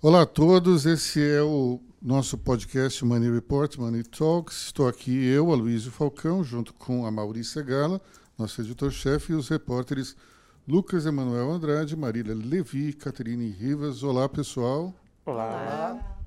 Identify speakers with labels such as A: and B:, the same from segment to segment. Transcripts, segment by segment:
A: Olá a todos, esse é o nosso podcast Money Report, Money Talks. Estou aqui eu, Aloysio Falcão, junto com a Maurícia Gala, nosso editor-chefe, e os repórteres Lucas Emanuel Andrade, Marília Levi, Caterine Rivas. Olá, pessoal.
B: Olá. Olá.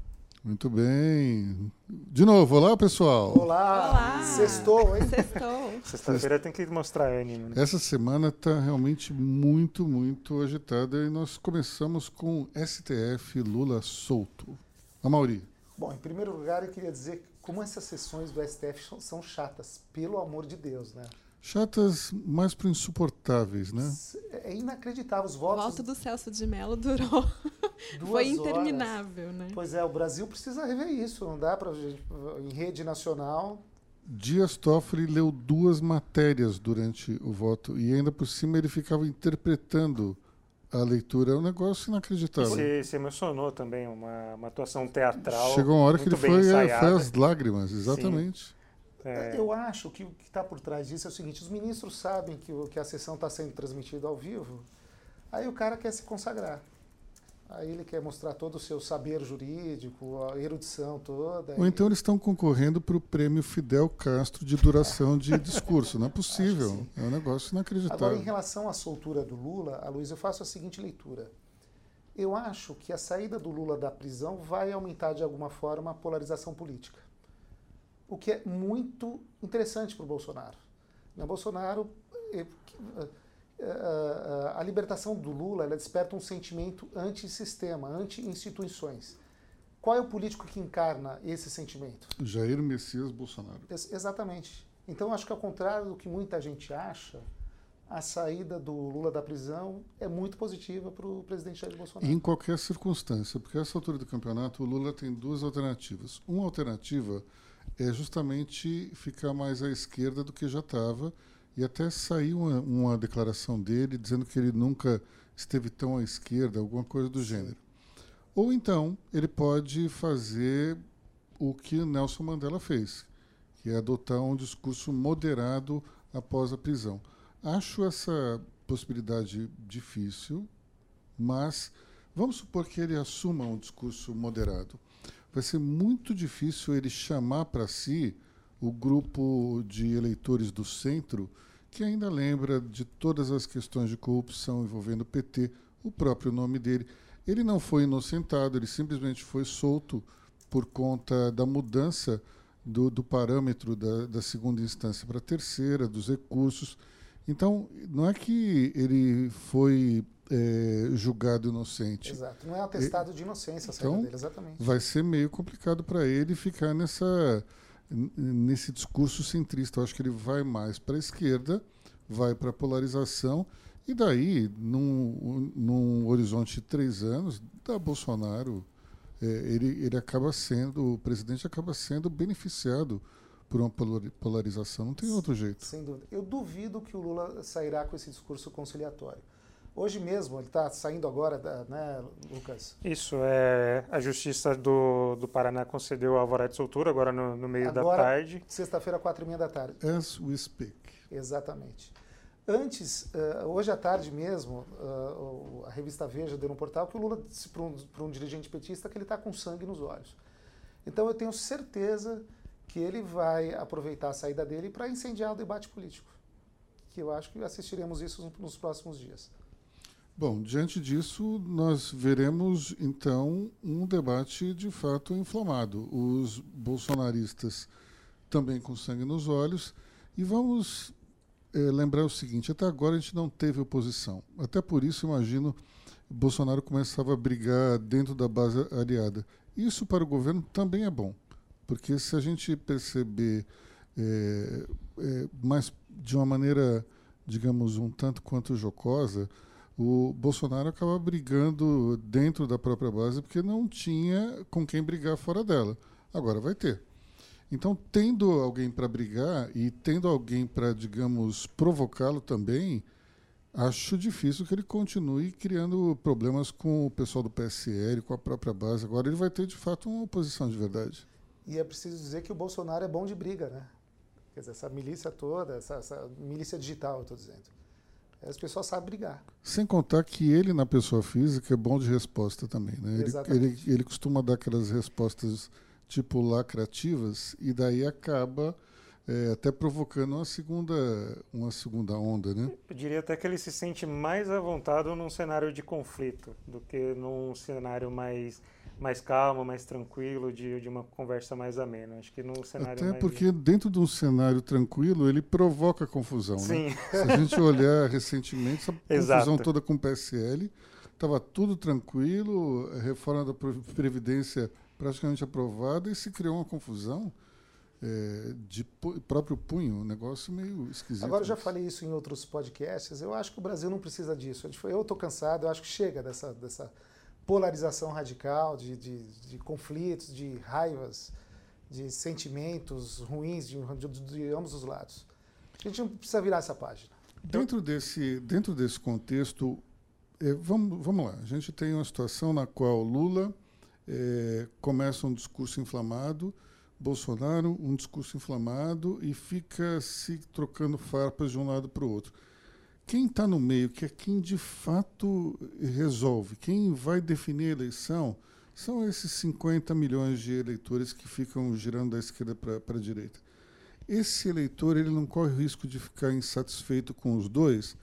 A: Muito bem. De novo, olá pessoal.
C: Olá. olá. Sextou, hein?
B: Sextou. Sexta-feira tem que mostrar ânimo.
A: Né? Essa semana está realmente muito, muito agitada e nós começamos com STF Lula solto. A Mauri.
C: Bom, em primeiro lugar, eu queria dizer como essas sessões do STF são chatas, pelo amor de Deus, né?
A: Chatas, mais para insuportáveis, né?
C: É inacreditável. Os votos.
B: O voto do Celso de Mello durou. Foi interminável,
C: horas.
B: né?
C: Pois é, o Brasil precisa rever isso. Não dá para em rede nacional.
A: Dias Toffoli leu duas matérias durante o voto e ainda por cima ele ficava interpretando a leitura. É um negócio inacreditável.
B: Você se emocionou também, uma, uma atuação teatral.
A: Chegou uma hora que ele foi, é, foi às lágrimas, exatamente. Sim.
C: É... Eu acho que o que está por trás disso é o seguinte: os ministros sabem que, que a sessão está sendo transmitida ao vivo, aí o cara quer se consagrar. Aí ele quer mostrar todo o seu saber jurídico, a erudição toda.
A: Ou então eles estão concorrendo para o prêmio Fidel Castro de duração de discurso. Não é possível. É um negócio inacreditável.
C: Agora, em relação à soltura do Lula, a Luiz, eu faço a seguinte leitura. Eu acho que a saída do Lula da prisão vai aumentar de alguma forma a polarização política o que é muito interessante para o Bolsonaro. O Bolsonaro, eh, eh, eh, a libertação do Lula desperta um sentimento anti-sistema, anti-instituições. Qual é o político que encarna esse sentimento?
A: Jair Messias Bolsonaro.
C: Ex exatamente. Então, acho que ao contrário do que muita gente acha, a saída do Lula da prisão é muito positiva para o presidente Jair Bolsonaro.
A: Em qualquer circunstância, porque essa altura do campeonato, o Lula tem duas alternativas. Uma alternativa é justamente ficar mais à esquerda do que já estava. E até saiu uma, uma, declaração dele dizendo que ele nunca esteve tão à esquerda, alguma coisa do gênero. Ou então, ele pode fazer o que Nelson Mandela fez, que é adotar um discurso moderado após a prisão. Acho essa possibilidade difícil, mas vamos supor que ele assuma um discurso moderado vai ser muito difícil ele chamar para si o grupo de eleitores do centro que ainda lembra de todas as questões de corrupção envolvendo o PT, o próprio nome dele. Ele não foi inocentado, ele simplesmente foi solto por conta da mudança do, do parâmetro da, da segunda instância para a terceira, dos recursos. Então, não é que ele foi é, julgado inocente.
C: Exato. Não é atestado e, de inocência a
A: então,
C: dele, exatamente.
A: Vai ser meio complicado para ele ficar nessa, nesse discurso centrista. Eu acho que ele vai mais para a esquerda, vai para a polarização, e daí, num, num horizonte de três anos, da Bolsonaro, é, ele, ele acaba sendo, o presidente acaba sendo beneficiado por uma polarização. Não tem outro jeito.
C: Sem dúvida. Eu duvido que o Lula sairá com esse discurso conciliatório. Hoje mesmo, ele está saindo agora, né, Lucas?
B: Isso, é, a Justiça do, do Paraná concedeu a alvará de soltura agora no, no meio agora, da tarde.
C: sexta-feira, quatro e meia da tarde.
A: As we speak.
C: Exatamente. Antes, uh, hoje à tarde mesmo, uh, a revista Veja deu no portal que o Lula disse para um, um dirigente petista que ele está com sangue nos olhos. Então eu tenho certeza que ele vai aproveitar a saída dele para incendiar o debate político. Que eu acho que assistiremos isso nos próximos dias.
A: Bom, diante disso, nós veremos então um debate de fato inflamado. Os bolsonaristas também com sangue nos olhos. E vamos é, lembrar o seguinte: até agora a gente não teve oposição. Até por isso, imagino, Bolsonaro começava a brigar dentro da base aliada. Isso para o governo também é bom, porque se a gente perceber é, é, mais de uma maneira, digamos, um tanto quanto jocosa, o Bolsonaro acaba brigando dentro da própria base porque não tinha com quem brigar fora dela. Agora vai ter. Então, tendo alguém para brigar e tendo alguém para, digamos, provocá-lo também, acho difícil que ele continue criando problemas com o pessoal do PSL, com a própria base. Agora ele vai ter, de fato, uma oposição de verdade.
C: E é preciso dizer que o Bolsonaro é bom de briga, né? Quer dizer, essa milícia toda, essa, essa milícia digital, estou dizendo As pessoas sabem brigar.
A: Sem contar que ele, na pessoa física, é bom de resposta também. Né? Ele,
C: Exatamente.
A: ele, ele costuma dar aquelas respostas tipo lacrativas e daí acaba é, até provocando uma segunda, uma segunda onda, né?
B: Eu diria até que ele se sente mais à vontade num cenário de conflito do que num cenário mais, mais calmo, mais tranquilo, de, de uma conversa mais amena. Acho que num cenário
A: Até
B: mais...
A: porque dentro de um cenário tranquilo ele provoca confusão,
B: Sim.
A: né? Se a gente olhar recentemente, essa
B: Exato.
A: confusão toda com o PSL, estava tudo tranquilo, a reforma da Previdência praticamente aprovada e se criou uma confusão é, de próprio punho, um negócio meio esquisito.
C: Agora, eu já falei isso em outros podcasts, eu acho que o Brasil não precisa disso. Eu estou cansado, eu acho que chega dessa, dessa polarização radical, de, de, de conflitos, de raivas, de sentimentos ruins de, de, ambos os lados. A gente não precisa virar essa página.
A: Dentro desse, dentro desse contexto, eh, vamos, vamos lá. A gente tem uma situação na qual Lula eh, começa um discurso inflamado, Bolsonaro um discurso inflamado e fica se trocando farpas de um lado para o outro. Quem está no meio, que é quem de fato resolve, quem vai definir a eleição, são esses 50 milhões de eleitores que ficam girando da esquerda para a direita. Esse eleitor ele não corre o risco de ficar insatisfeito com os dois,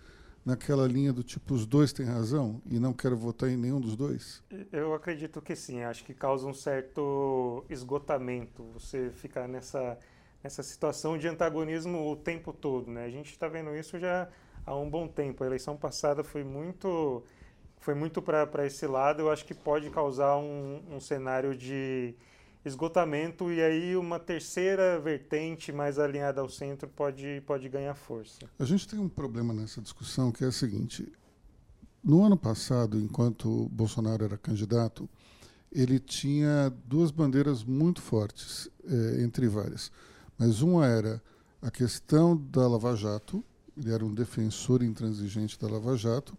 A: naquela linha do tipo os dois têm razão e não quero votar em nenhum dos dois?
B: Eu acredito que sim, acho que causa um certo esgotamento você ficar nessa, nessa situação de antagonismo o tempo todo. Né? A gente está vendo isso já há um bom tempo. A eleição passada foi muito, foi muito para esse lado, eu acho que pode causar um, um cenário de esgotamento e aí uma terceira vertente mais alinhada ao centro pode, pode ganhar força.
A: A gente tem um problema nessa discussão que é o seguinte: no ano passado, enquanto Bolsonaro era candidato, ele tinha duas bandeiras muito fortes, eh, entre várias. Mas uma era a questão da Lava Jato, ele era um defensor intransigente da Lava Jato,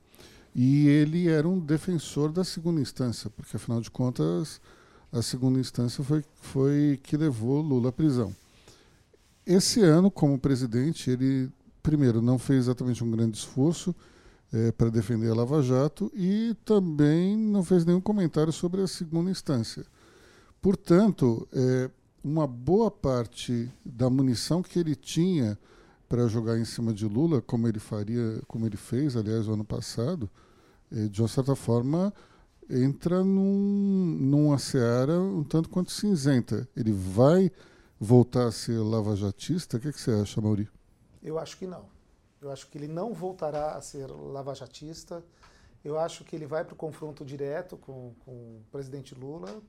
A: e ele era um defensor da segunda instância, porque afinal de contas a segunda instância foi, foi que levou Lula à prisão. Esse ano, como presidente, ele, primeiro, não fez exatamente um grande esforço eh, para defender a Lava Jato e também não fez nenhum comentário sobre a segunda instância. Portanto, eh, uma boa parte da munição que ele tinha para jogar em cima de Lula, como ele faria, como ele fez, aliás, o ano passado, eh, de uma certa forma entra num, numa seara um tanto quanto cinzenta. Ele vai voltar a ser lavajatista? O que, que você acha, Mauri?
C: Eu acho que não. Eu acho que ele não voltará a ser lavajatista. Eu acho que ele vai para o confronto direto com, com o presidente Lula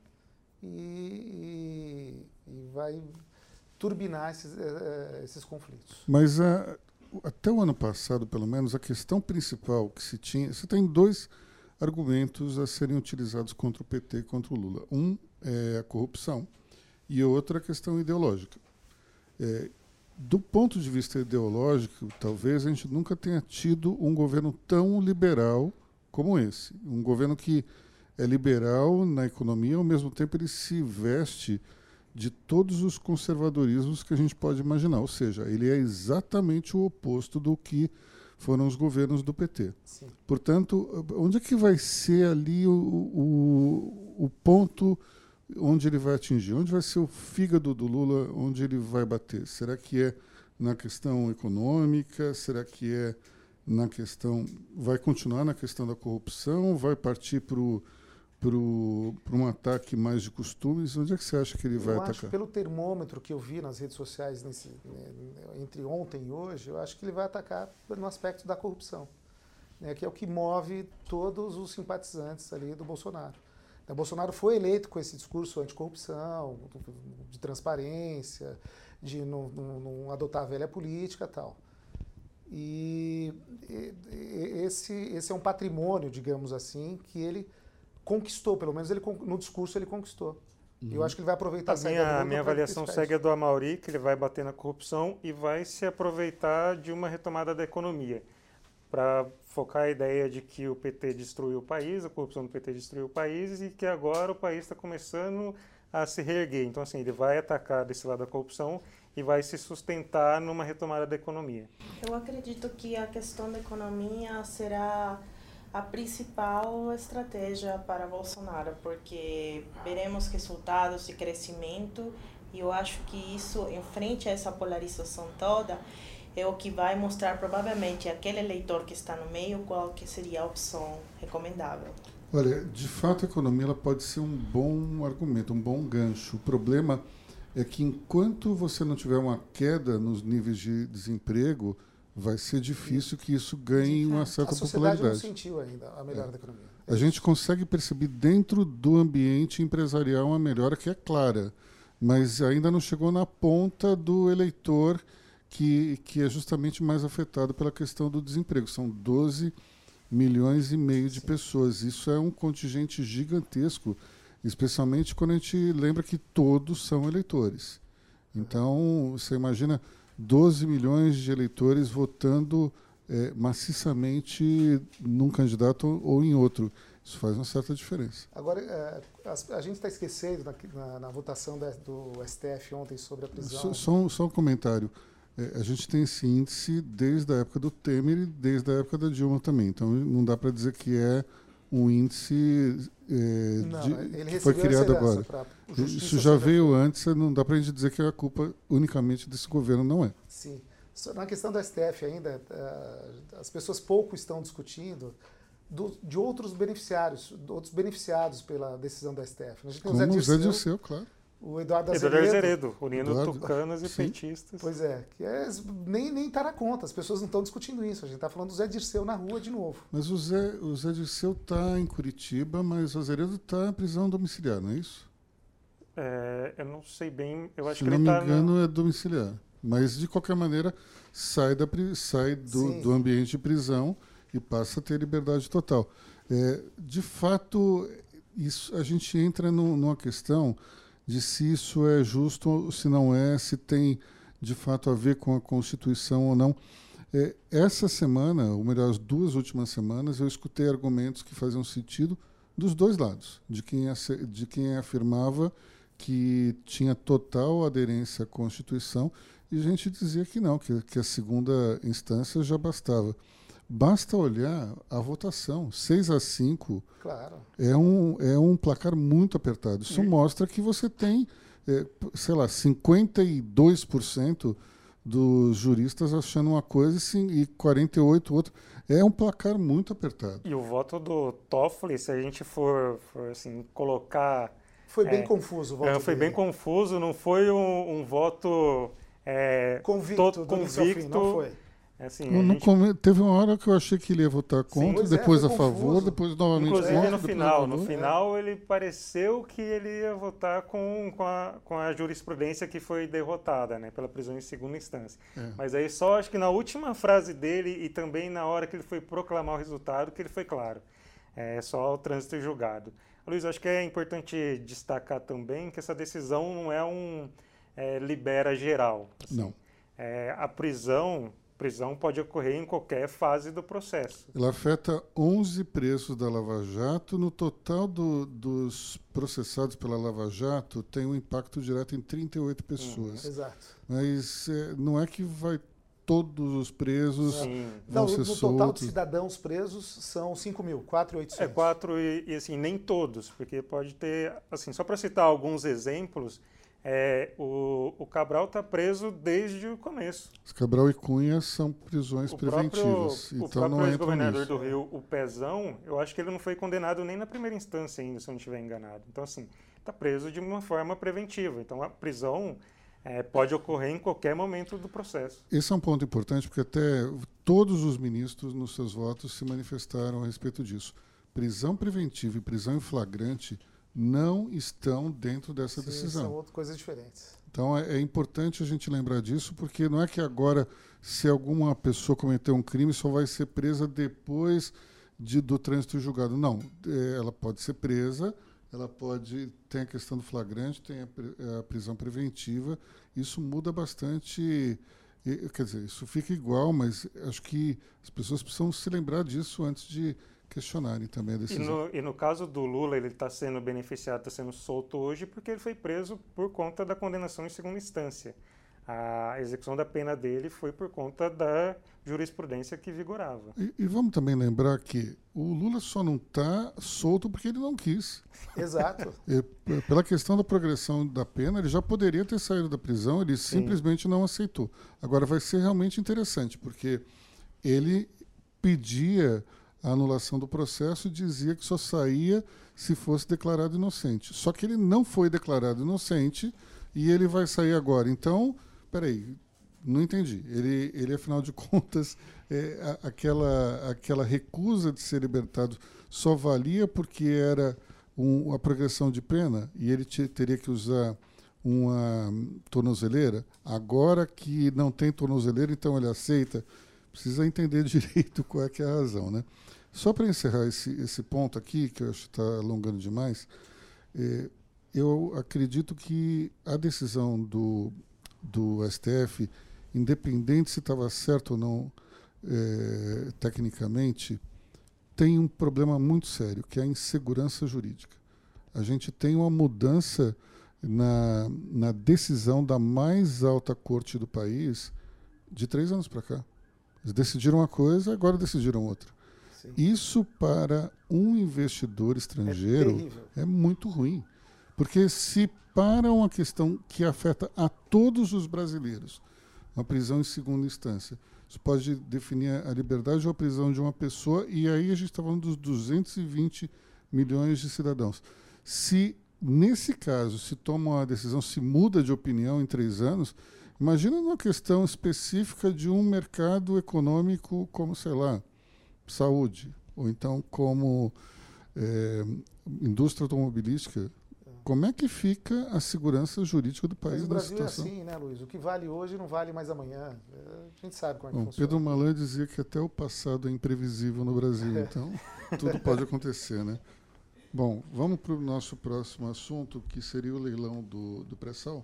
C: e, e, e vai turbinar esses, eh, esses conflitos.
A: Mas a, até o ano passado, pelo menos, a questão principal que se tinha. Você tem dois argumentos a serem utilizados contra o PT e contra o Lula. Um é a corrupção e outro é a questão ideológica. É, do ponto de vista ideológico, talvez a gente nunca tenha tido um governo tão liberal como esse. Um governo que é liberal na economia, ao mesmo tempo ele se veste de todos os conservadorismos que a gente pode imaginar. Ou seja, ele é exatamente o oposto do que foram os governos do PT.
C: Sim.
A: Portanto, onde é que vai ser ali o, o, o ponto onde ele vai atingir? Onde vai ser o fígado do Lula, onde ele vai bater? Será que é na questão econômica? Será que é na questão. Vai continuar na questão da corrupção? Vai partir para um ataque mais de costumes? Onde é que você acha que ele vai
C: eu
A: atacar?
C: acho, pelo termômetro que eu vi nas redes sociais nesse, né, entre ontem e hoje, eu acho que ele vai atacar no aspecto da corrupção, né, que é o que move todos os simpatizantes ali do Bolsonaro. O Bolsonaro foi eleito com esse discurso anticorrupção, de transparência, de não, não, não adotar a velha política tal. E, e esse, esse é um patrimônio, digamos assim, que ele conquistou, pelo menos ele, no discurso ele conquistou. Uhum. Eu acho que ele vai aproveitar
B: a minha, a minha avaliação segue a do Amauri, que ele vai bater na corrupção e vai se aproveitar de uma retomada da economia para focar a ideia de que o PT destruiu o país, a corrupção do PT destruiu o país e que agora o país está começando a se reerguer. Então, assim, ele vai atacar desse lado da corrupção e vai se sustentar numa retomada da economia.
D: Eu acredito que a questão da economia será a principal estratégia para Bolsonaro, porque veremos resultados de crescimento e eu acho que isso, em frente a essa polarização toda, é o que vai mostrar provavelmente aquele eleitor que está no meio qual que seria a opção recomendável.
A: Olha, de fato a economia ela pode ser um bom argumento, um bom gancho. O problema é que enquanto você não tiver uma queda nos níveis de desemprego, vai ser difícil que isso ganhe uma certa
C: a sociedade
A: popularidade.
C: não sentiu ainda a melhora é. da economia.
A: A gente consegue perceber dentro do ambiente empresarial uma melhora que é clara, mas ainda não chegou na ponta do eleitor que, que é justamente mais afetado pela questão do desemprego. São 12 milhões e meio de Sim. pessoas. Isso é um contingente gigantesco, especialmente quando a gente lembra que todos são eleitores. Então, você imagina 12 milhões de eleitores votando é, maciçamente num candidato ou em outro. Isso faz uma certa diferença.
C: Agora, é, a, a, gente está esquecendo na, na, na votação da, do STF ontem sobre a prisão.
A: Só, só, um, só um comentário. É, a gente tem esse índice desde a época do Temer e desde a época da Dilma também. Então não dá para dizer que é um índice é, não, de, que foi criado agora. Isso já veio antes, não dá para a gente dizer que a culpa unicamente desse governo, não é.
C: Sim. Na questão do STF ainda, é, as pessoas pouco estão discutindo do, de outros beneficiários, outros beneficiados pela decisão do STF.
A: A gente tem Como o Zé Dirceu, claro
C: o Eduardo Azevedo. Eduardo Azevedo,
B: unindo Eduardo, tucanos e sim. petistas.
C: Pois é, que é, nem, nem tá na conta, as pessoas não estão discutindo isso. A gente está falando do Zé Dirceu na rua de novo.
A: Mas o Zé, o Zé Dirceu está em Curitiba, mas o Azevedo está em prisão domiciliar, não é isso?
B: É, eu não sei bem, eu acho
A: Se
B: que
A: ele
B: está... Se
A: não me engano, no... é domiciliar. Mas, de qualquer maneira, sai, da, sai do, do ambiente de prisão e passa a ter liberdade total. É, de fato, isso, a gente entra no, numa questão de se isso é justo se não é, se tem de fato a ver com a Constituição ou não. É, essa semana, ou melhor, as duas últimas semanas, eu escutei argumentos que faziam sentido dos dois lados, de quem, de quem afirmava que tinha total aderência à Constituição e gente dizia que não, que, que a segunda instância já bastava. Basta olhar a votação. 6 a 5
C: claro.
A: é, um, é um placar muito apertado. Isso mostra que você tem, é, sei lá, 52% dos juristas achando uma coisa e 48% outra. É um placar muito apertado.
B: E o voto do Toffoli, se a gente for, for assim, colocar.
C: Foi bem é, confuso o voto.
B: É, foi
C: dele.
B: bem confuso, não foi um, um voto. É,
C: convicto, convicto fim, não foi
B: assim,
A: no, gente... come... Teve uma hora que eu achei que ele ia votar contra, Sim, é, depois é, a favor, depois novamente
B: Inclusive,
A: contra.
B: no final, no final ele pareceu que ele ia votar com, com, a, com a jurisprudência que foi derrotada, né, pela prisão em segunda instância. É. Mas aí só acho que na última frase dele e também na hora que ele foi proclamar o resultado que ele foi claro. É só o trânsito julgado. Luiz, acho que é importante destacar também que essa decisão não é um é, libera geral.
A: Assim. Não.
B: É, a prisão prisão pode ocorrer em qualquer fase do processo.
A: Ela afeta 11 presos da Lava Jato. No total do, dos processados pela Lava Jato, tem um impacto direto em 38 pessoas.
C: Uhum. Exato.
A: Mas é, não é que vai todos os presos Sim. vão
C: não,
A: ser
C: no,
A: soltos.
C: No total de cidadãos presos são 5 mil, 4.800.
B: É, 4 e, e assim, nem todos, porque pode ter, assim, só para citar alguns exemplos, é, o, o, Cabral está preso desde o começo.
A: Os Cabral e Cunha são prisões
B: o
A: preventivas.
B: Próprio, então o próprio ex-governador do Rio, o Pezão, eu acho que ele não foi condenado nem na primeira instância ainda, se eu não estiver enganado. Então, assim, está preso de uma forma preventiva. Então, a prisão é, pode ocorrer em qualquer momento do processo.
A: Esse é um ponto importante, porque até todos os ministros, nos seus votos, se manifestaram a respeito disso. Prisão preventiva e prisão em flagrante não estão dentro dessa
C: Sim,
A: decisão.
C: São outras coisas diferentes.
A: Então é, é, importante a gente lembrar disso, porque não é que agora, se alguma pessoa cometeu um crime, só vai ser presa depois de, do trânsito julgado. Não, é, ela pode ser presa, ela pode. Tem a questão do flagrante, tem a, a prisão preventiva. Isso muda bastante. Quer dizer, isso fica igual, mas acho que as pessoas precisam se lembrar disso antes de questionarem também a decisão.
B: E no, e no caso do Lula, ele está sendo beneficiado, está sendo solto hoje porque ele foi preso por conta da condenação em segunda instância. A execução da pena dele foi por conta da jurisprudência que vigorava.
A: E, e vamos também lembrar que o Lula só não está solto porque ele não quis.
C: Exato.
A: E, pela questão da progressão da pena, ele já poderia ter saído da prisão, ele Sim. simplesmente não aceitou. Agora vai ser realmente interessante, porque ele pedia a anulação do processo dizia que só saía se fosse declarado inocente. Só que ele não foi declarado inocente e ele vai sair agora. Então, peraí, não entendi. Ele, ele afinal de contas, é, aquela, aquela recusa de ser libertado só valia porque era um, progressão de pena e ele te, teria que usar uma tornozeleira. Agora que não tem tornozeleira, então ele aceita. Precisa entender direito qual é, que é a razão, né? Só para encerrar esse, esse ponto aqui, que eu acho que está alongando demais, é, eu acredito que a decisão do, do STF independente se estava certo ou não é, tecnicamente, tem um problema muito sério, que é a insegurança jurídica. A gente tem uma mudança na, na decisão da mais alta corte do país de três anos para cá. Eles decidiram uma coisa, agora decidiram outra. Sim. Isso para um investidor estrangeiro é, é muito ruim. Porque se para uma questão que afeta a todos os brasileiros, uma prisão em segunda instância. Isso pode definir a liberdade ou a prisão de uma pessoa, e aí a gente está falando dos 220 milhões de cidadãos. Se, nesse caso, se toma uma decisão, se muda de opinião em três anos, imagina uma questão específica de um mercado econômico como, sei lá, saúde, ou então como é, indústria automobilística, como é que fica a segurança jurídica do país
C: Mas o Brasil é assim, né, Luiz? O que vale hoje não vale mais amanhã. A gente sabe como é que
A: Bom,
C: funciona.
A: Pedro Malan dizia que até o passado é imprevisível no Brasil, é. então tudo pode acontecer, né? Bom, vamos para o nosso próximo assunto, que seria o leilão do, do pré-sal.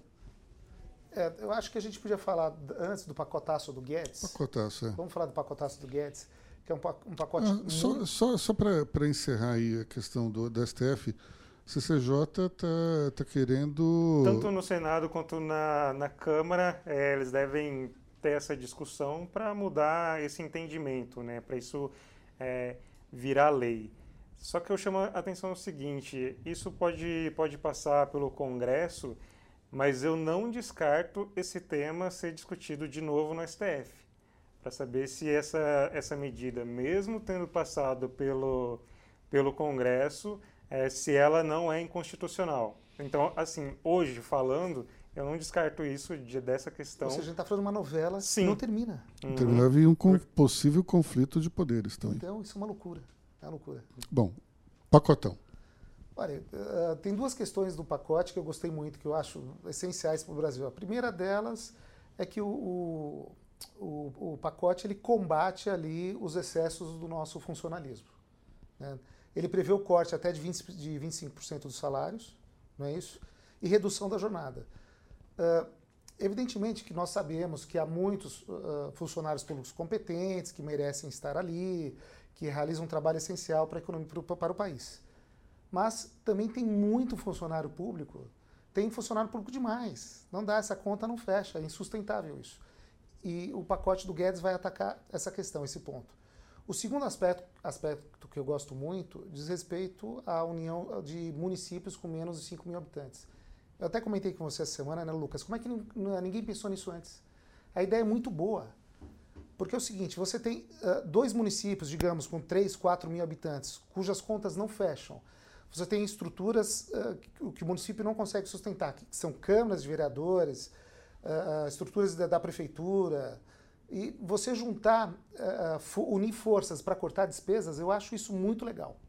C: É, eu acho que a gente podia falar antes do pacotaço do Guedes.
A: Pacotaço, é.
C: Vamos falar do pacotaço do Guedes, que é um, pacote. Ah,
A: só só, só para encerrar aí a questão do, do STF, CCJ está tá querendo.
B: Tanto no Senado quanto na, na Câmara, é, eles devem ter essa discussão para mudar esse entendimento, né? para isso é, virar lei. Só que eu chamo a atenção o seguinte: isso pode, pode passar pelo Congresso, mas eu não descarto esse tema ser discutido de novo no STF, para saber se essa, essa medida, mesmo tendo passado pelo, pelo Congresso, é, se ela não é inconstitucional. Então, assim, hoje falando, eu não descarto isso de, dessa questão. Ou
C: seja, a gente está falando uma novela Sim. que não termina.
A: Uhum. Terminava em um com, possível conflito de poderes também.
C: Então, isso é uma loucura. É uma loucura.
A: Bom, pacotão.
C: Olha, uh, tem duas questões do pacote que eu gostei muito, que eu acho essenciais para o Brasil. A primeira delas é que o, o, o, o pacote ele combate ali os excessos do nosso funcionalismo. Né? Ele prevê o corte até de, 20, de 25% dos salários, não é isso? E redução da jornada. Uh, evidentemente que nós sabemos que há muitos uh, funcionários públicos competentes, que merecem estar ali, que realizam um trabalho essencial para a economia para o país. Mas também tem muito funcionário público, tem funcionário público demais. Não dá, essa conta não fecha, é insustentável isso. E o pacote do Guedes vai atacar essa questão, esse ponto. O segundo aspecto, aspecto que eu gosto muito diz respeito à união de municípios com menos de 5 mil habitantes. Eu até comentei com você essa semana, né, Lucas? Como é que ninguém pensou nisso antes? A ideia é muito boa. Porque é o seguinte, você tem uh, dois municípios, digamos, com 3, 4 mil habitantes, cujas contas não fecham. Você tem estruturas uh, que, que, o município não consegue sustentar, que são câmaras de vereadores, uh, estruturas da, da prefeitura, e você juntar, uh, unir forças para cortar despesas, eu acho isso muito legal.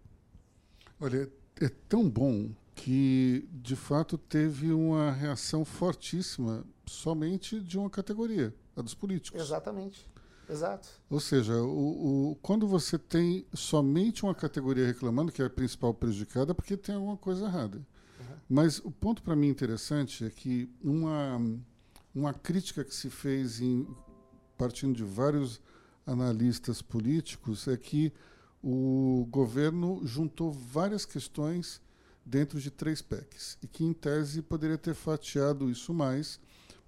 A: Olha, é tão bom que, de fato, teve uma reação fortíssima somente de uma categoria, a dos políticos.
C: Exatamente. Exato.
A: Ou seja, o, o, quando você tem somente uma categoria reclamando, que é a principal prejudicada, é porque tem alguma coisa errada. Uhum. Mas o ponto para mim interessante é que uma, uma crítica que se fez em partindo de vários analistas políticos, é que o governo juntou várias questões dentro de três PECs e que, em tese, poderia ter fatiado isso mais,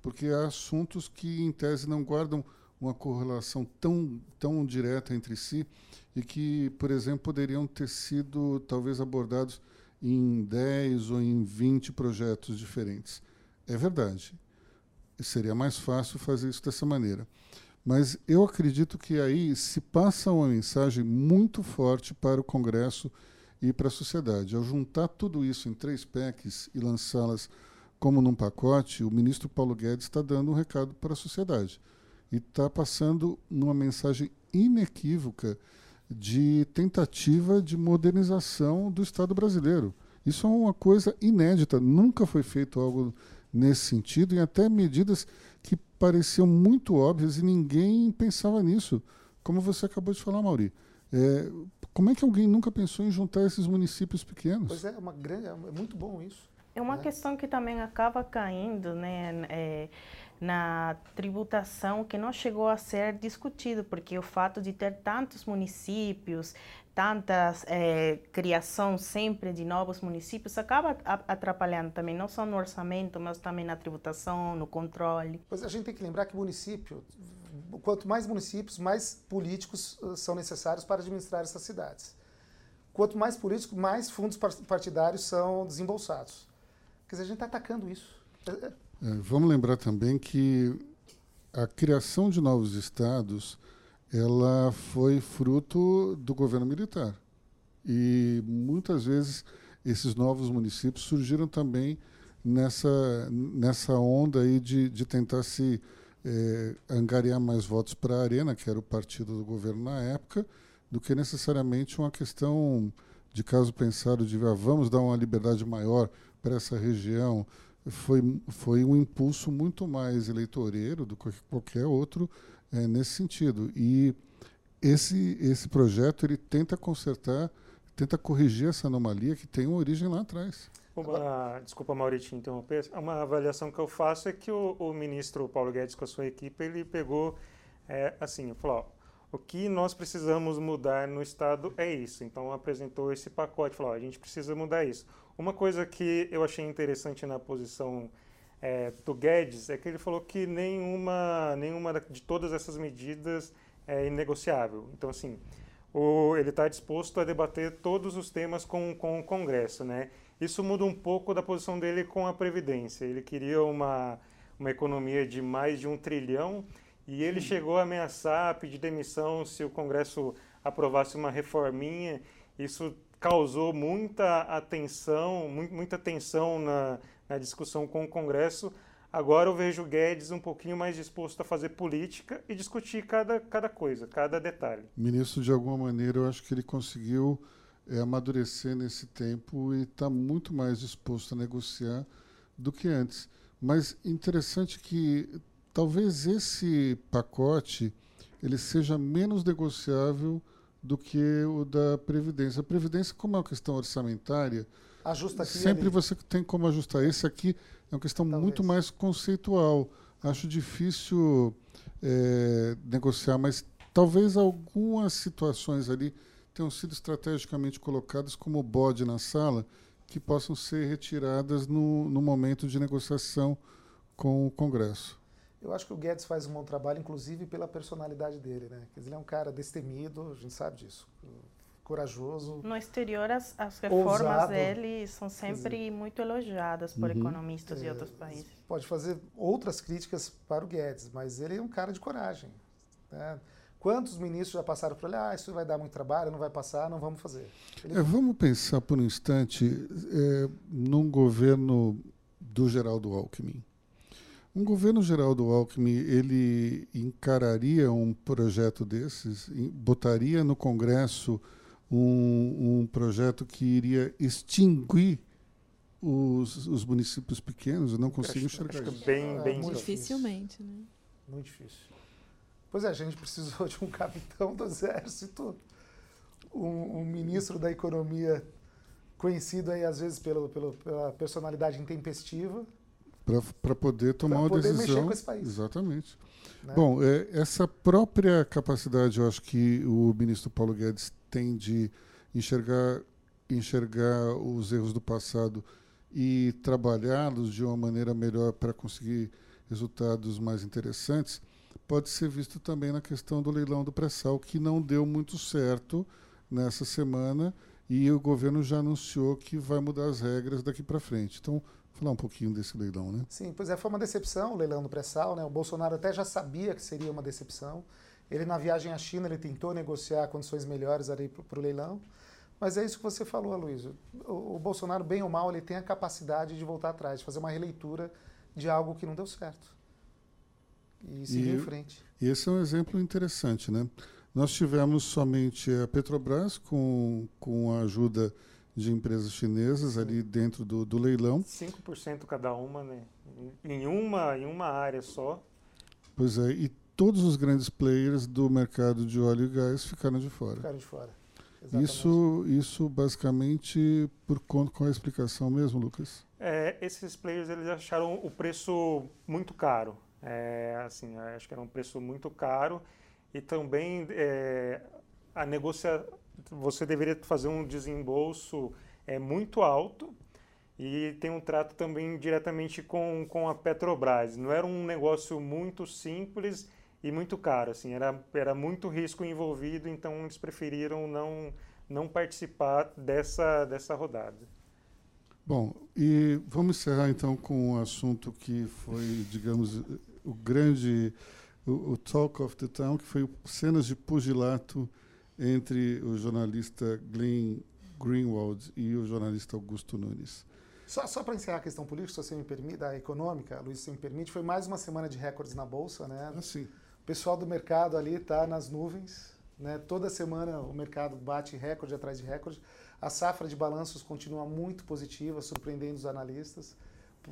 A: porque há assuntos que, em tese, não guardam uma correlação tão, tão direta entre si e que, por exemplo, poderiam ter sido talvez abordados em 10 ou em 20 projetos diferentes. É verdade. Seria mais fácil fazer isso dessa maneira. Mas eu acredito que aí se passa uma mensagem muito forte para o Congresso e para a sociedade. Ao juntar tudo isso em três PECs e lançá-las como num pacote, o ministro Paulo Guedes está dando um recado para a sociedade e está passando uma mensagem inequívoca de tentativa de modernização do Estado brasileiro. Isso é uma coisa inédita, nunca foi feito algo nesse sentido, e até medidas que pareciam muito óbvias e ninguém pensava nisso. Como você acabou de falar, Mauri. É, como é que alguém nunca pensou em juntar esses municípios pequenos?
C: Pois é, é uma grande, é muito bom isso.
D: É uma né? questão que também acaba caindo, né? É, na tributação que não chegou a ser discutido, porque o fato de ter tantos municípios, tanta é, criação sempre de novos municípios, acaba atrapalhando também, não só no orçamento, mas também na tributação, no controle.
C: Pois a gente tem que lembrar que município, quanto mais municípios, mais políticos uh, são necessários para administrar essas cidades. Quanto mais políticos, mais fundos partidários são desembolsados. Quer dizer, a gente está atacando isso. É,
A: vamos lembrar também que a criação de novos estados ela foi fruto do governo militar. E muitas vezes esses novos municípios surgiram também nessa, nessa onda aí de, de tentar se é, angariar mais votos para a Arena, que era o partido do governo na época, do que necessariamente uma questão de caso pensado de ah, vamos dar uma liberdade maior para essa região, foi, foi um impulso muito mais eleitoreiro do que qualquer outro é, nesse sentido. E esse, esse projeto ele tenta consertar, tenta corrigir essa anomalia que tem uma origem lá atrás.
B: Uma, desculpa, Maurício, interromper. Uma avaliação que eu faço é que o, o ministro Paulo Guedes, com a sua equipe, ele pegou é, assim, falou, ó, o que nós precisamos mudar no Estado é isso. Então apresentou esse pacote, falou, ó, a gente precisa mudar isso. Uma coisa que eu achei interessante na posição é, do Guedes é que ele falou que nenhuma, nenhuma de todas essas medidas é inegociável. Então, assim, o, ele está disposto a debater todos os temas com, com o Congresso, né? Isso muda um pouco da posição dele com a Previdência. Ele queria uma, uma economia de mais de um trilhão e ele chegou a ameaçar, pedir demissão se o Congresso aprovasse uma reforminha. Isso causou muita atenção, muita tensão na, na discussão com o Congresso. Agora eu vejo o Guedes um pouquinho mais disposto a fazer política e discutir cada, cada coisa, cada detalhe.
A: Ministro, de alguma maneira, eu acho que ele conseguiu é, amadurecer nesse tempo e está muito mais disposto a negociar do que antes. Mas interessante que talvez esse pacote ele seja menos negociável do que o da Previdência. A Previdência, como é uma questão orçamentária,
C: Ajusta aqui
A: sempre você tem como ajustar. Esse aqui é uma questão Talvez. muito mais conceitual. Acho difícil é, negociar, mas talvez algumas situações ali tenham sido estrategicamente colocadas como bode na sala que possam ser retiradas no, no momento de negociação com o Congresso.
C: Eu acho que o Guedes faz um bom trabalho, inclusive pela personalidade dele, né? Ele é um cara destemido, a gente sabe disso, corajoso.
D: No exterior, as, as reformas ousado. dele são sempre dizer, muito elogiadas por uhum. economistas é, de outros países.
C: Pode fazer outras críticas para o Guedes, mas ele é um cara de coragem. Né? Quantos ministros já passaram por ele? Ah, isso vai dar muito trabalho, não vai passar, não vamos fazer.
A: Ele... É, vamos pensar por um instante é, num governo do Geraldo Alckmin. Um governo geral do Alckmin, ele encararia um projeto desses, botaria no Congresso um, um projeto que iria extinguir os, os municípios pequenos? Eu não consigo acho, enxergar acho
B: isso. Bem,
C: é,
B: bem
E: muito dificilmente, né?
C: Muito difícil. Pois é, a gente precisou de um capitão do exército, um, um ministro da economia conhecido aí às vezes pelo, pelo pela personalidade intempestiva,
A: para poder tomar pra uma poder decisão. Mexer com esse país. Exatamente. Né? Bom, é, essa própria capacidade, eu acho que o ministro Paulo Guedes tem de enxergar, enxergar os erros do passado e trabalhá-los de uma maneira melhor para conseguir resultados mais interessantes, pode ser visto também na questão do leilão do pré-sal, que não deu muito certo nessa semana e o governo já anunciou que vai mudar as regras daqui para frente. Então, falar um pouquinho desse leilão, né?
C: Sim, pois é, foi uma decepção o leilão do pré-sal, né? O Bolsonaro até já sabia que seria uma decepção. Ele na viagem à China ele tentou negociar condições melhores ali para o leilão, mas é isso que você falou, Luiz. O, o, Bolsonaro bem ou mal ele tem a capacidade de voltar atrás, de fazer uma releitura de algo que não deu certo e seguir e, em frente.
A: E esse é um exemplo interessante, né? Nós tivemos somente a Petrobras com, com a ajuda de empresas chinesas ali dentro do, do leilão.
B: 5% cada uma, né? Em uma, em uma área só.
A: Pois é, e todos os grandes players do mercado de óleo e gás ficaram de fora.
C: Ficaram de fora.
A: Isso, isso basicamente por conta com a explicação mesmo, Lucas?
B: É, esses players eles acharam o preço muito caro. É, assim, acho que era um preço muito caro e também é, a negocia você deveria fazer um desembolso é, muito alto e tem um trato também diretamente com, com a Petrobras. Não era um negócio muito simples e muito caro, assim, era, era muito risco envolvido, então eles preferiram não, não participar dessa, dessa rodada.
A: Bom, e vamos encerrar então com um assunto que foi, digamos, o grande o, o, Talk of the Town, que foi cenas de pugilato entre o jornalista Glenn Greenwald e o jornalista Augusto Nunes.
C: Só, só para encerrar a questão política, se você me permite, da econômica, Luiz, se me permite, foi mais uma semana de recordes na Bolsa, né?
A: Ah, sim.
C: O pessoal do mercado ali está nas nuvens, né? Toda semana o mercado bate recorde atrás de recorde. A safra de balanços continua muito positiva, surpreendendo os analistas,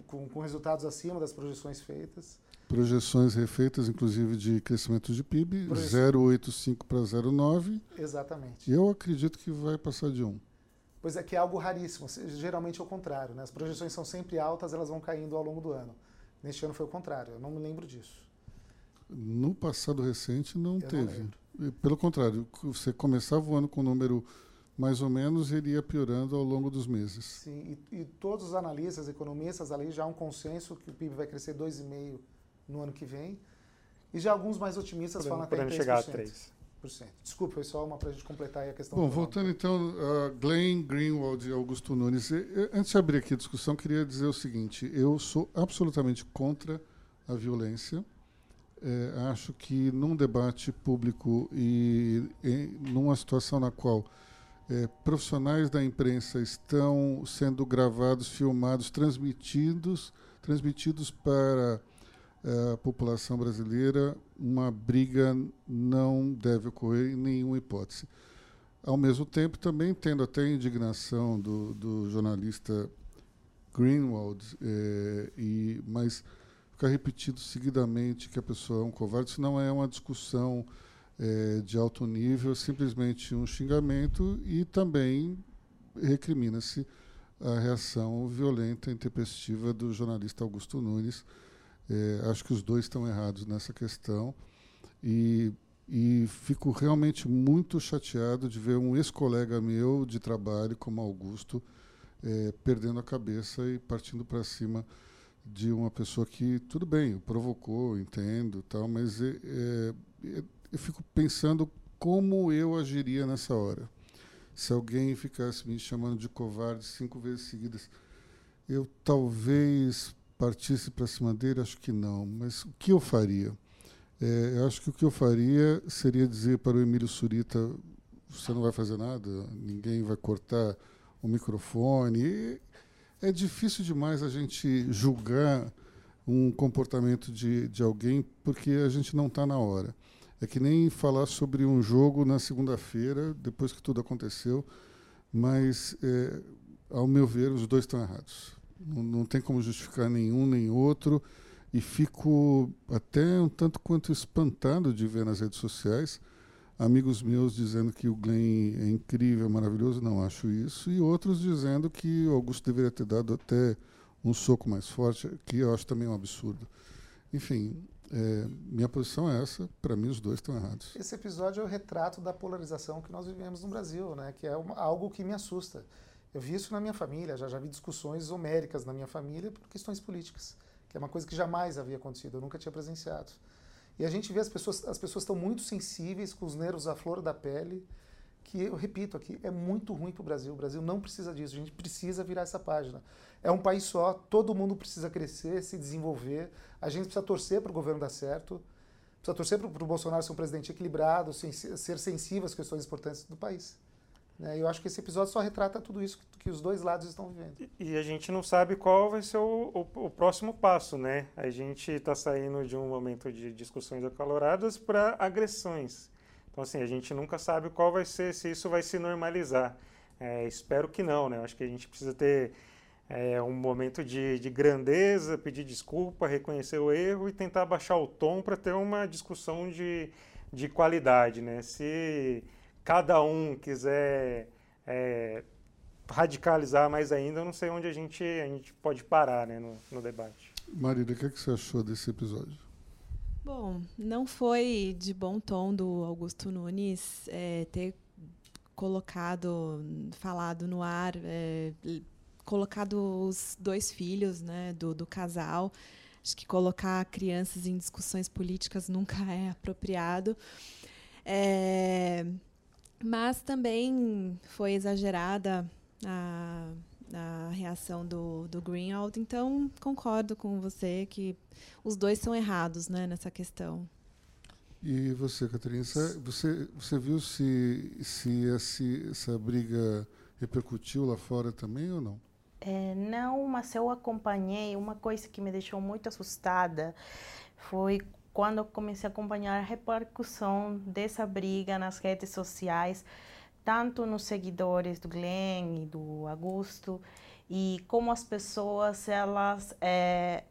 C: com, com resultados acima das projeções feitas.
A: Projeções refeitas, inclusive, de crescimento de PIB, 0,85 para 0,9.
C: Exatamente.
A: E eu acredito que vai passar de 1.
C: Pois é, que é algo raríssimo. Geralmente é o contrário. Né? As projeções são sempre altas, elas vão caindo ao longo do ano. Neste ano foi o contrário. Eu não me lembro disso.
A: No passado recente não eu teve. Não Pelo contrário, você começava o ano com um número mais ou menos ele ia piorando ao longo dos meses.
C: Sim, e, e todos os analistas, economistas ali já há um consenso que o PIB vai crescer 2,5% no ano que vem. E já alguns mais otimistas
B: podendo,
C: falam até
B: podendo 3%. chegar a 3%.
C: Desculpa, foi só uma para a gente completar a questão.
A: Bom, voltando então a Glenn Greenwald e Augusto Nunes. Antes de abrir aqui a discussão, queria dizer o seguinte: eu sou absolutamente contra a violência. É, acho que num debate público e em, numa situação na qual é, profissionais da imprensa estão sendo gravados, filmados, transmitidos, transmitidos para a população brasileira, uma briga não deve ocorrer em nenhuma hipótese. Ao mesmo tempo, também tendo até a indignação do, do jornalista Greenwald, é, e, mas ficar repetido seguidamente que a pessoa é um covarde, isso não é uma discussão é, de alto nível, simplesmente um xingamento e também recrimina-se a reação violenta e intempestiva do jornalista Augusto Nunes, é, acho que os dois estão errados nessa questão e, e fico realmente muito chateado de ver um ex-colega meu de trabalho, como Augusto, é, perdendo a cabeça e partindo para cima de uma pessoa que, tudo bem, provocou, entendo, tal, mas é, é, eu fico pensando como eu agiria nessa hora. Se alguém ficasse me chamando de covarde cinco vezes seguidas, eu talvez partisse para cima dele? Acho que não. Mas o que eu faria? É, eu acho que o que eu faria seria dizer para o Emílio Surita: você não vai fazer nada, ninguém vai cortar o microfone. E é difícil demais a gente julgar um comportamento de, de alguém porque a gente não está na hora. É que nem falar sobre um jogo na segunda-feira, depois que tudo aconteceu, mas, é, ao meu ver, os dois estão errados. Não, não tem como justificar nenhum nem outro. E fico até um tanto quanto espantado de ver nas redes sociais amigos meus dizendo que o Glenn é incrível, maravilhoso. Não acho isso. E outros dizendo que o Augusto deveria ter dado até um soco mais forte, que eu acho também um absurdo. Enfim, é, minha posição é essa. Para mim, os dois estão errados.
C: Esse episódio é o retrato da polarização que nós vivemos no Brasil, né? que é uma, algo que me assusta. Eu vi isso na minha família, já, já vi discussões homéricas na minha família por questões políticas. que é uma coisa que jamais havia acontecido, eu nunca tinha presenciado. E a gente vê as pessoas, as pessoas estão muito sensíveis, com os nervos à flor da pele, que eu repito aqui, é muito ruim para o Brasil. O Brasil não precisa disso, a gente precisa virar essa página. É um país só, todo mundo precisa crescer, se desenvolver, a gente precisa torcer para o governo dar certo, precisa torcer para o Bolsonaro ser um presidente equilibrado, ser sensível às questões importantes do país. Né? Eu acho que esse episódio só retrata tudo isso que, que os dois lados estão vivendo.
B: E, a gente não sabe qual vai ser o, o, o próximo passo, né? A gente está saindo de um momento de discussões acaloradas para agressões. Então, assim, a gente nunca sabe qual vai ser, se isso vai se normalizar. É, espero que não, né? Eu acho que a gente precisa ter é, um momento de, de grandeza, pedir desculpa, reconhecer o erro e tentar baixar o tom para ter uma discussão de, de qualidade, né? Se cada um quiser é, radicalizar mais ainda, eu não sei onde a gente, a gente pode parar né, no, no debate.
A: Marida, o que, é que você achou desse episódio?
E: Bom, não foi de bom tom do Augusto Nunes é, ter colocado, falado no ar, é, colocado os dois filhos né, do, do casal. Acho que colocar crianças em discussões políticas nunca é apropriado. É, mas também foi exagerada a, a reação do, do Greenwald, então concordo com você que os dois são errados né, nessa questão.
A: E você, Catarina, você, você viu se, se esse, essa briga repercutiu lá fora também ou não?
D: É, não, mas eu acompanhei. Uma coisa que me deixou muito assustada foi quando comecei a acompanhar a repercussão dessa briga nas redes sociais, tanto nos seguidores do Glenn e do Augusto, e como as pessoas, elas, é,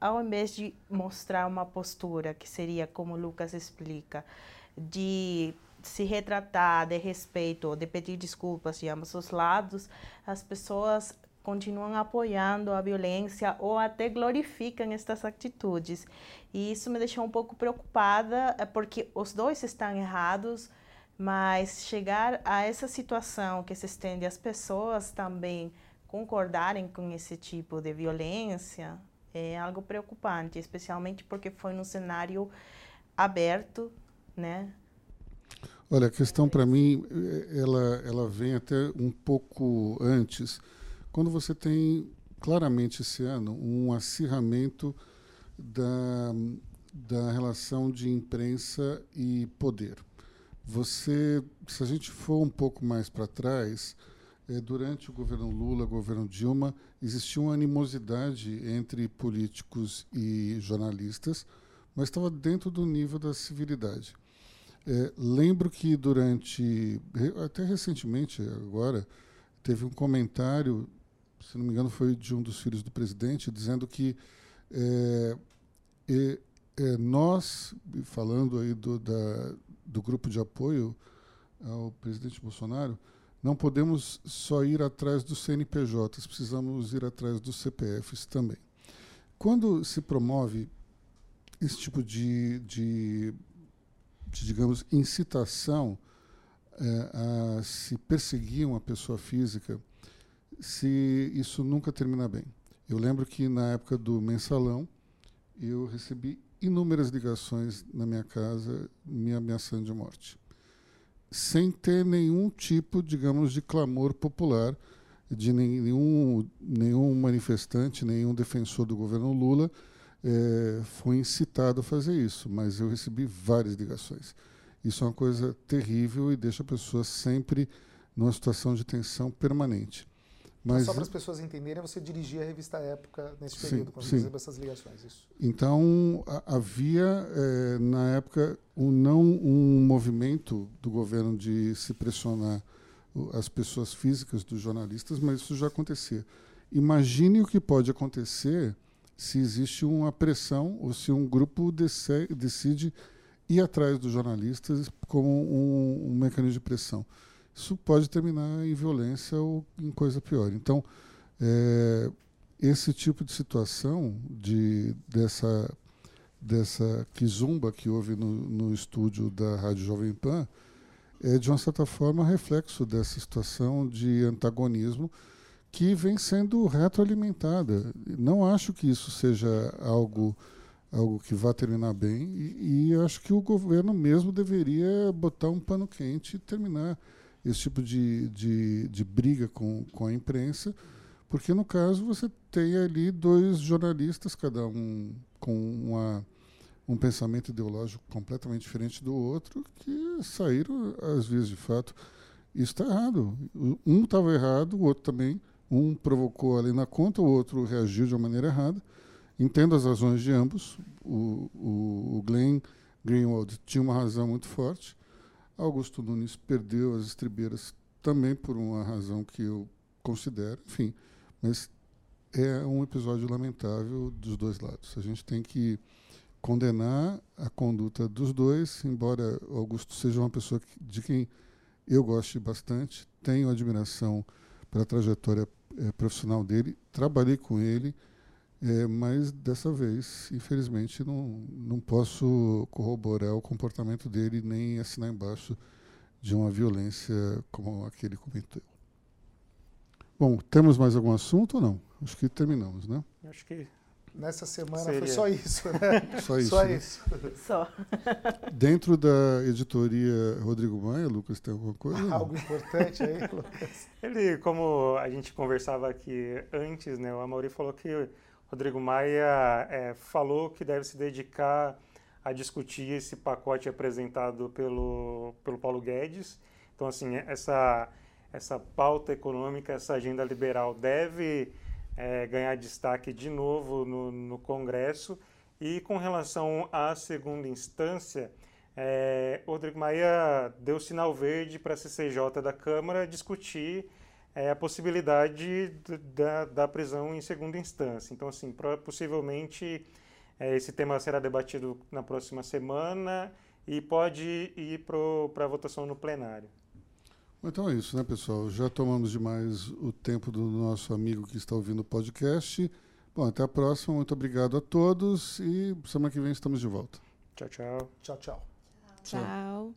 D: ao invés de mostrar uma postura, que seria como o Lucas explica, de se retratar, de respeito, de pedir desculpas de ambos os lados, as pessoas continuam apoiando a violência ou até glorificam estas atitudes. E isso me deixou um pouco preocupada, é porque os dois estão errados, mas chegar a essa situação que se estende às pessoas também concordarem com esse tipo de violência é algo preocupante, especialmente porque foi num cenário aberto, né?
A: Olha, a questão para mim, eh, ela, ela vem até um pouco antes quando você tem claramente esse ano um acirramento da, da relação de imprensa e poder. Você, se a gente for um pouco mais para trás, é, durante o governo Lula, governo Dilma, existia uma animosidade entre políticos e jornalistas, mas estava dentro do nível da civilidade. É, lembro que durante, até recentemente, agora, teve um comentário se não me engano, foi de um dos filhos do presidente, dizendo que é, é, é, nós, falando aí do, da, do grupo de apoio ao presidente Bolsonaro, não podemos só ir atrás dos CNPJs, precisamos ir atrás dos CPFs também. Quando se promove esse tipo de, de, de digamos, incitação é, a se perseguir uma pessoa física, se isso nunca termina bem. Eu lembro que na época do mensalão eu recebi inúmeras ligações na minha casa me ameaçando de morte, sem ter nenhum tipo, digamos, de clamor popular de nenhum nenhum manifestante, nenhum defensor do governo Lula é, foi incitado a fazer isso, mas eu recebi várias ligações. Isso é uma coisa terrível e deixa a pessoa sempre numa situação de tensão permanente.
C: Mas, só para as pessoas entenderem, você dirigia a revista Época nesse período, sim, quando sim. recebeu essas ligações. Isso.
A: Então, a, havia, é, na época, um, não um movimento do governo de se pressionar as pessoas físicas dos jornalistas, mas isso já acontecia. Imagine o que pode acontecer se existe uma pressão ou se um grupo decide ir atrás dos jornalistas como um, um mecanismo de pressão isso pode terminar em violência ou em coisa pior. Então, é, esse tipo de situação de, dessa, dessa quizumba que houve no, no estúdio da Rádio Jovem Pan é, de uma certa forma, reflexo dessa situação de antagonismo que vem sendo retroalimentada. Não acho que isso seja algo algo que vá terminar bem e, e acho que o governo mesmo deveria botar um pano quente e terminar esse tipo de, de, de briga com, com a imprensa, porque no caso você tem ali dois jornalistas, cada um com uma, um pensamento ideológico completamente diferente do outro, que saíram às vezes de fato. Isso está errado. Um estava errado, o outro também um provocou ali na conta, o outro reagiu de uma maneira errada. Entendo as razões de ambos. O, o, o Glenn Greenwald tinha uma razão muito forte. Augusto Nunes perdeu as estribeiras também por uma razão que eu considero. Enfim, mas é um episódio lamentável dos dois lados. A gente tem que condenar a conduta dos dois, embora Augusto seja uma pessoa de quem eu goste bastante, tenho admiração pela trajetória é, profissional dele, trabalhei com ele, é, mas dessa vez, infelizmente, não, não posso corroborar o comportamento dele nem assinar embaixo de uma violência como aquele comentou. Bom, temos mais algum assunto ou não? Acho que terminamos, né?
B: Acho que
C: Nessa semana
B: Seria.
C: foi só isso, né?
A: Só isso.
C: Só
A: né?
C: isso.
D: Só.
A: Dentro da editoria Rodrigo Maia, Lucas, tem alguma coisa? Não.
C: Algo importante aí, Lucas.
B: Ele, como a gente conversava aqui antes, né, o Amaury falou que Rodrigo Maia é, falou que deve se dedicar a discutir esse pacote apresentado pelo, pelo Paulo Guedes. Então, assim, essa, essa pauta econômica, essa agenda liberal deve é, ganhar destaque de novo no, no Congresso. E com relação à segunda instância, é, Rodrigo Maia deu sinal verde para a CCJ da Câmara discutir é, a possibilidade da, da prisão em segunda instância. Então, assim, possivelmente é, esse tema será debatido na próxima semana e pode ir para a votação no plenário.
A: Então é isso, né, pessoal? Já tomamos demais o tempo do nosso amigo que está ouvindo o podcast. Bom, até a próxima. Muito obrigado a todos e semana que vem estamos de volta.
B: Tchau, tchau.
C: Tchau, tchau.
E: Tchau.